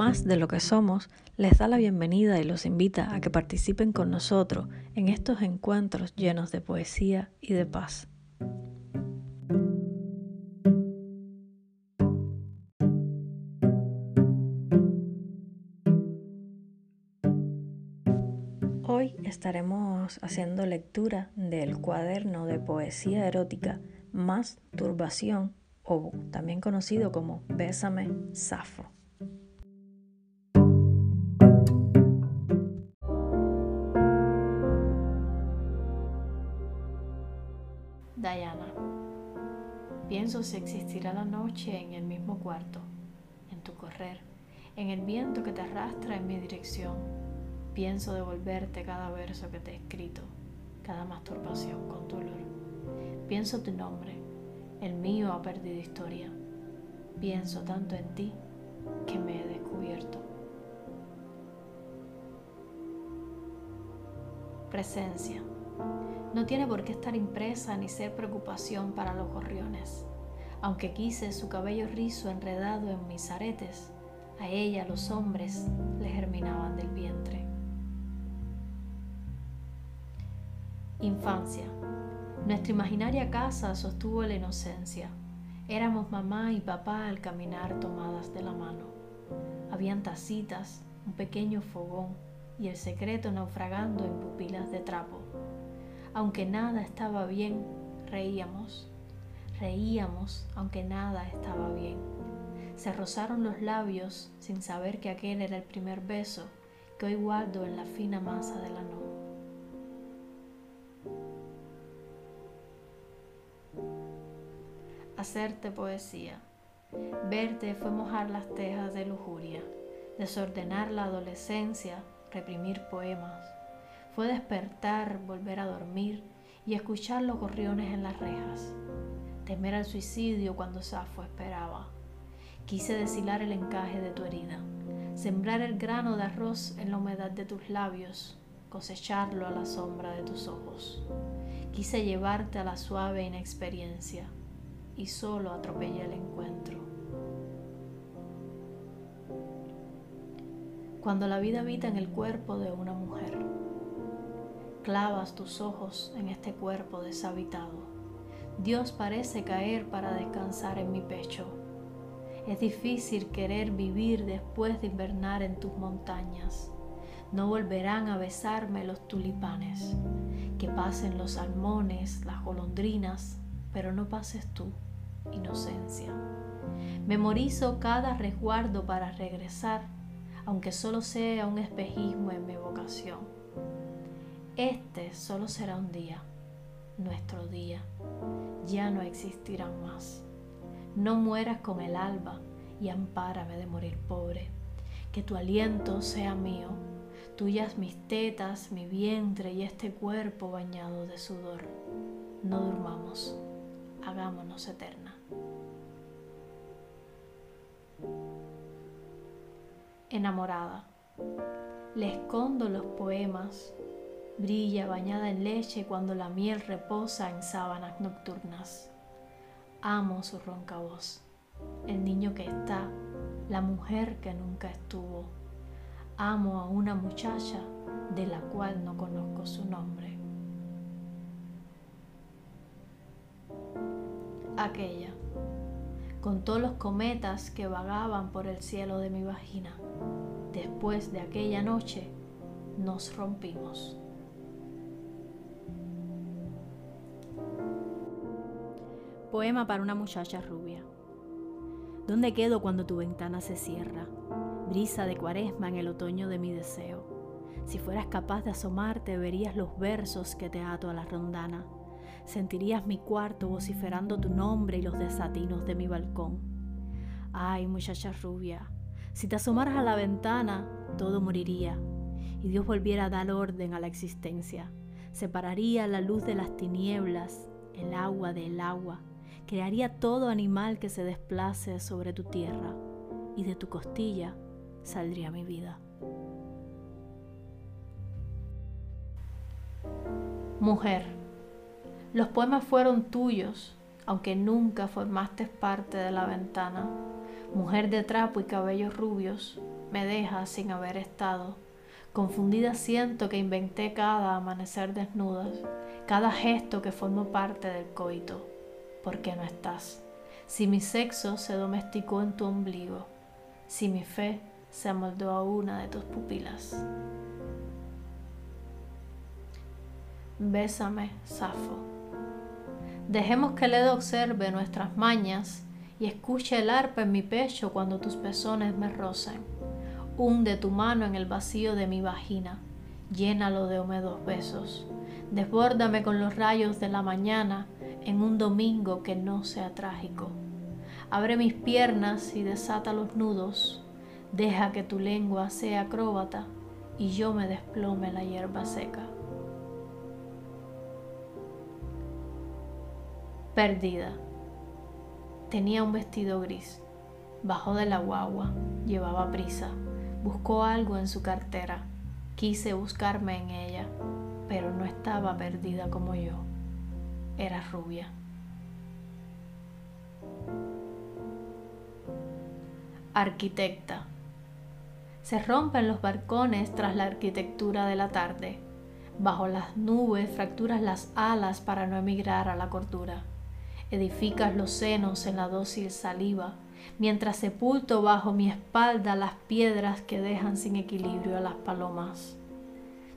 más de lo que somos, les da la bienvenida y los invita a que participen con nosotros en estos encuentros llenos de poesía y de paz. Hoy estaremos haciendo lectura del cuaderno de poesía erótica Más Turbación o también conocido como Bésame Safo. Si existirá la noche en el mismo cuarto, en tu correr, en el viento que te arrastra en mi dirección. Pienso devolverte cada verso que te he escrito, cada masturbación con dolor. Pienso tu nombre, el mío ha perdido historia. Pienso tanto en ti que me he descubierto. Presencia. No tiene por qué estar impresa ni ser preocupación para los gorriones. Aunque quise su cabello rizo enredado en mis aretes, a ella los hombres le germinaban del vientre. Infancia. Nuestra imaginaria casa sostuvo la inocencia. Éramos mamá y papá al caminar tomadas de la mano. Habían tacitas, un pequeño fogón y el secreto naufragando en pupilas de trapo. Aunque nada estaba bien, reíamos. Reíamos aunque nada estaba bien. Se rozaron los labios sin saber que aquel era el primer beso que hoy guardo en la fina masa de la noche. hacerte poesía. Verte fue mojar las tejas de lujuria, desordenar la adolescencia, reprimir poemas. Fue despertar, volver a dormir y escuchar los gorriones en las rejas. Temer al suicidio cuando Safo esperaba. Quise deshilar el encaje de tu herida, sembrar el grano de arroz en la humedad de tus labios, cosecharlo a la sombra de tus ojos. Quise llevarte a la suave inexperiencia y solo atropella el encuentro. Cuando la vida habita en el cuerpo de una mujer, clavas tus ojos en este cuerpo deshabitado. Dios parece caer para descansar en mi pecho. Es difícil querer vivir después de invernar en tus montañas. No volverán a besarme los tulipanes. Que pasen los salmones, las golondrinas, pero no pases tú inocencia. Memorizo cada resguardo para regresar, aunque solo sea un espejismo en mi vocación. Este solo será un día, nuestro día. Ya no existirán más. No mueras con el alba y ampárame de morir pobre. Que tu aliento sea mío, tuyas mis tetas, mi vientre y este cuerpo bañado de sudor. No durmamos hagámonos eterna. Enamorada, le escondo los poemas, brilla bañada en leche cuando la miel reposa en sábanas nocturnas. Amo su ronca voz, el niño que está, la mujer que nunca estuvo. Amo a una muchacha de la cual no conozco su nombre. aquella, con todos los cometas que vagaban por el cielo de mi vagina. Después de aquella noche nos rompimos. Poema para una muchacha rubia. ¿Dónde quedo cuando tu ventana se cierra? Brisa de cuaresma en el otoño de mi deseo. Si fueras capaz de asomarte, verías los versos que te ato a la rondana Sentirías mi cuarto vociferando tu nombre y los desatinos de mi balcón. Ay, muchacha rubia, si te asomaras a la ventana, todo moriría y Dios volviera a dar orden a la existencia. Separaría la luz de las tinieblas, el agua del agua, crearía todo animal que se desplace sobre tu tierra y de tu costilla saldría mi vida. Mujer. Los poemas fueron tuyos, aunque nunca formaste parte de la ventana. Mujer de trapo y cabellos rubios, me deja sin haber estado. Confundida siento que inventé cada amanecer desnudas, cada gesto que formó parte del coito, porque no estás. Si mi sexo se domesticó en tu ombligo, si mi fe se amoldó a una de tus pupilas. Bésame, Safo. Dejemos que Ledo observe nuestras mañas y escuche el arpa en mi pecho cuando tus pezones me rocen. Hunde tu mano en el vacío de mi vagina, llénalo de húmedos besos. Desbórdame con los rayos de la mañana en un domingo que no sea trágico. Abre mis piernas y desata los nudos. Deja que tu lengua sea acróbata y yo me desplome la hierba seca. Perdida. Tenía un vestido gris. Bajó de la guagua, llevaba prisa. Buscó algo en su cartera. Quise buscarme en ella, pero no estaba perdida como yo. Era rubia. Arquitecta. Se rompen los balcones tras la arquitectura de la tarde. Bajo las nubes fracturas las alas para no emigrar a la cordura edificas los senos en la dócil saliva, mientras sepulto bajo mi espalda las piedras que dejan sin equilibrio a las palomas.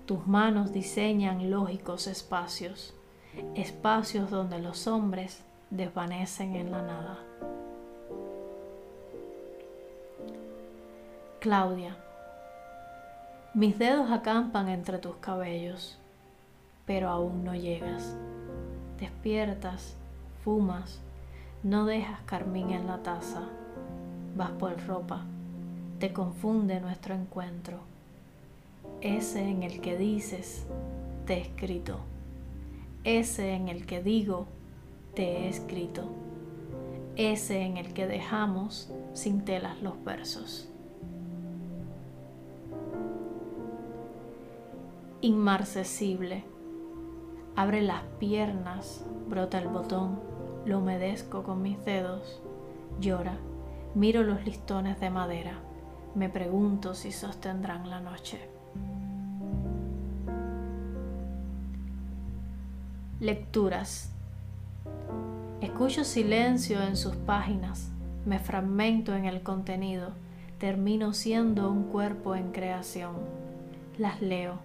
Tus manos diseñan lógicos espacios, espacios donde los hombres desvanecen en la nada. Claudia, mis dedos acampan entre tus cabellos, pero aún no llegas. Despiertas fumas, no dejas carmín en la taza, vas por ropa, te confunde nuestro encuentro. Ese en el que dices, te he escrito. Ese en el que digo, te he escrito. Ese en el que dejamos sin telas los versos. Inmarcesible. Abre las piernas, brota el botón lo humedezco con mis dedos, llora, miro los listones de madera, me pregunto si sostendrán la noche. Lecturas. Escucho silencio en sus páginas, me fragmento en el contenido, termino siendo un cuerpo en creación. Las leo,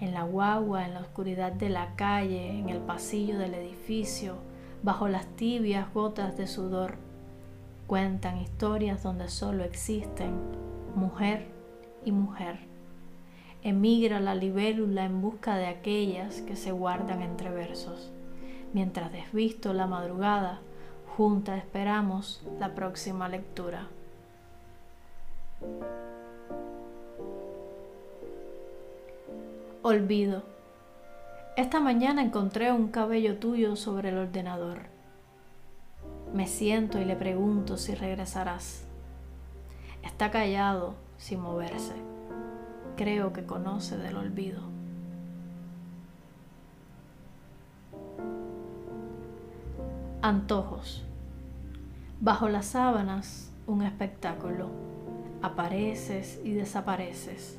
en la guagua, en la oscuridad de la calle, en el pasillo del edificio, bajo las tibias gotas de sudor. Cuentan historias donde solo existen mujer y mujer. Emigra la libélula en busca de aquellas que se guardan entre versos. Mientras desvisto la madrugada, junta esperamos la próxima lectura. Olvido esta mañana encontré un cabello tuyo sobre el ordenador. Me siento y le pregunto si regresarás. Está callado, sin moverse. Creo que conoce del olvido. Antojos. Bajo las sábanas, un espectáculo. Apareces y desapareces.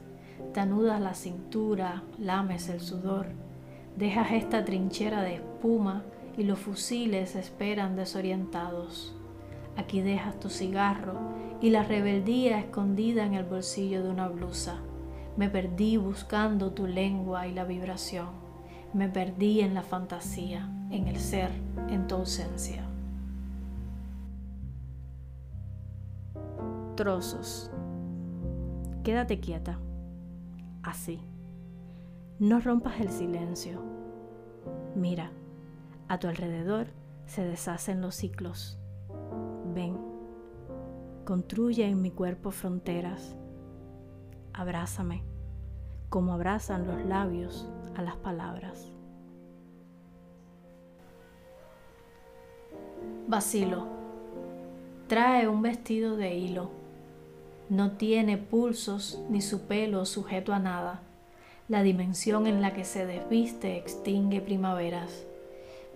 Te anudas la cintura, lames el sudor Dejas esta trinchera de espuma y los fusiles esperan desorientados. Aquí dejas tu cigarro y la rebeldía escondida en el bolsillo de una blusa. Me perdí buscando tu lengua y la vibración. Me perdí en la fantasía, en el ser, en tu ausencia. Trozos. Quédate quieta. Así. No rompas el silencio. Mira, a tu alrededor se deshacen los ciclos. Ven, construye en mi cuerpo fronteras. Abrázame, como abrazan los labios a las palabras. Vacilo. Trae un vestido de hilo. No tiene pulsos ni su pelo sujeto a nada la dimensión en la que se desviste extingue primaveras.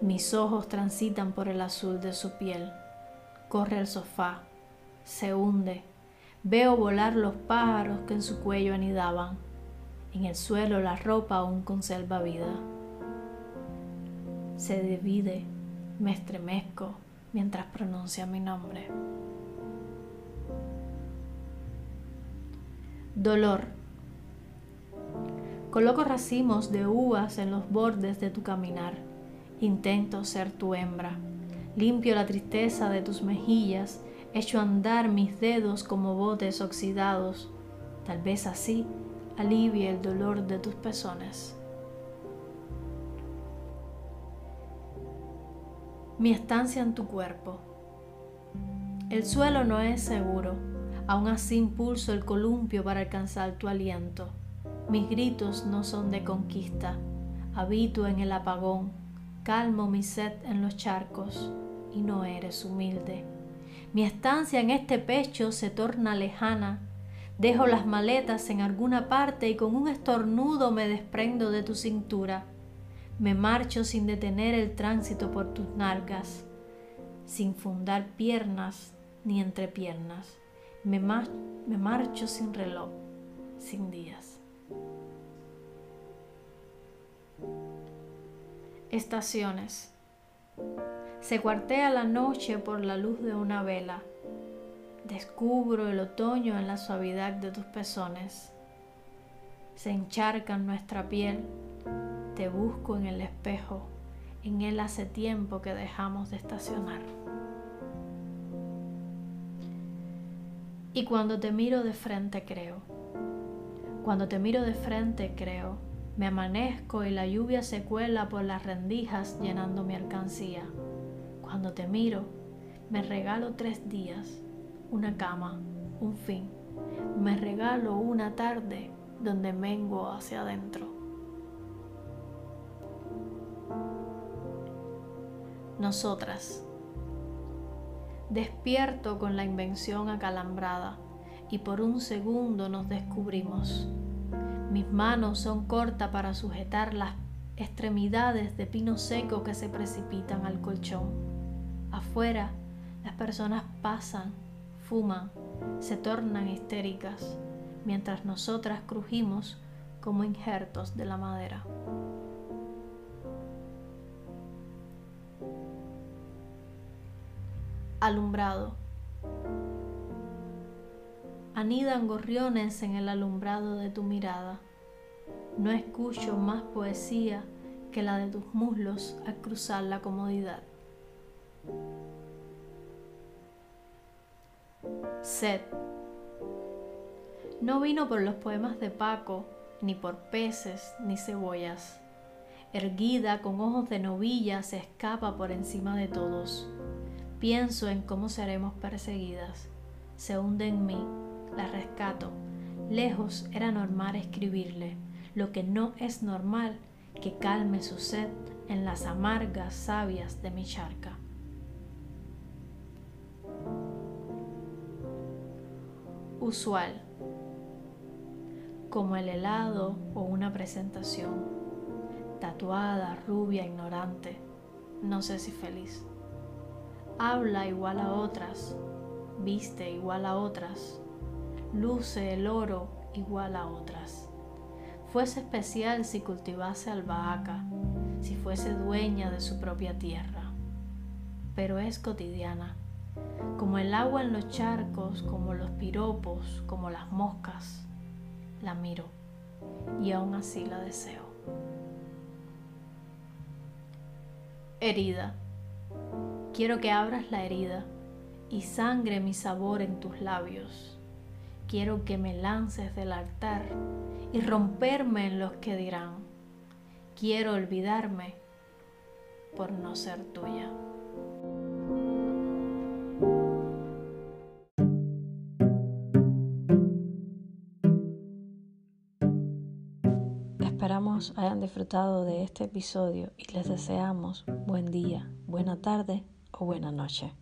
Mis ojos transitan por el azul de su piel. Corre al sofá, se hunde, Veo volar los pájaros que en su cuello anidaban. En el suelo la ropa aún conserva vida. Se divide, me estremezco mientras pronuncia mi nombre. Dolor. Coloco racimos de uvas en los bordes de tu caminar. Intento ser tu hembra. Limpio la tristeza de tus mejillas Echo andar mis dedos como botes oxidados. Tal vez así alivie el dolor de tus pezones. Mi estancia en tu cuerpo. El suelo no es seguro, aún así impulso el columpio para alcanzar tu aliento. Mis gritos no son de conquista, habito en el apagón, calmo mi sed en los charcos y no eres humilde. Mi estancia en este pecho se torna lejana. Dejo las maletas en alguna parte y con un estornudo me desprendo de tu cintura. Me marcho sin detener el tránsito por tus nalgas, sin fundar piernas ni entrepiernas. Me, me marcho sin reloj, sin días. Estaciones. Se cuartea la noche por la luz de una vela. Descubro el otoño en la suavidad de tus pezones. Se encharca nuestra piel. Te busco en el espejo. En él hace tiempo que dejamos de estacionar. Y cuando te miro de frente creo. Cuando te miro de frente creo. Me amanezco y la lluvia se cuela por las rendijas llenando mi alcancía. Cuando te miro, me regalo tres días, una cama, un fin. Me regalo una tarde donde mengo hacia adentro. Nosotras. Despierto con la invención acalambrada y por un segundo nos descubrimos. Mis manos son cortas para sujetar las extremidades de pino seco que se precipitan al colchón. Afuera, las personas pasan, fuman, se tornan histéricas, mientras nosotras crujimos como injertos de la madera. Alumbrado. Anidan gorriones en el alumbrado de tu mirada. No escucho más poesía que la de tus muslos al cruzar la comodidad. Sed. No vino por los poemas de Paco, ni por peces, ni cebollas. Erguida con ojos de novilla se escapa por encima de todos. Pienso en cómo seremos perseguidas. Se hunde en mí, la rescato. Lejos era normal escribirle. Lo que no es normal, que calme su sed en las amargas sabias de mi charca. Usual, como el helado o una presentación, tatuada, rubia, ignorante, no sé si feliz. Habla igual a otras, viste igual a otras, luce el oro igual a otras. Fuese especial si cultivase albahaca, si fuese dueña de su propia tierra, pero es cotidiana como el agua en los charcos, como los piropos, como las moscas. La miro y aún así la deseo. Herida. Quiero que abras la herida y sangre mi sabor en tus labios. Quiero que me lances del altar y romperme en los que dirán. Quiero olvidarme por no ser tuya. Esperamos hayan disfrutado de este episodio y les deseamos buen día, buena tarde o buena noche.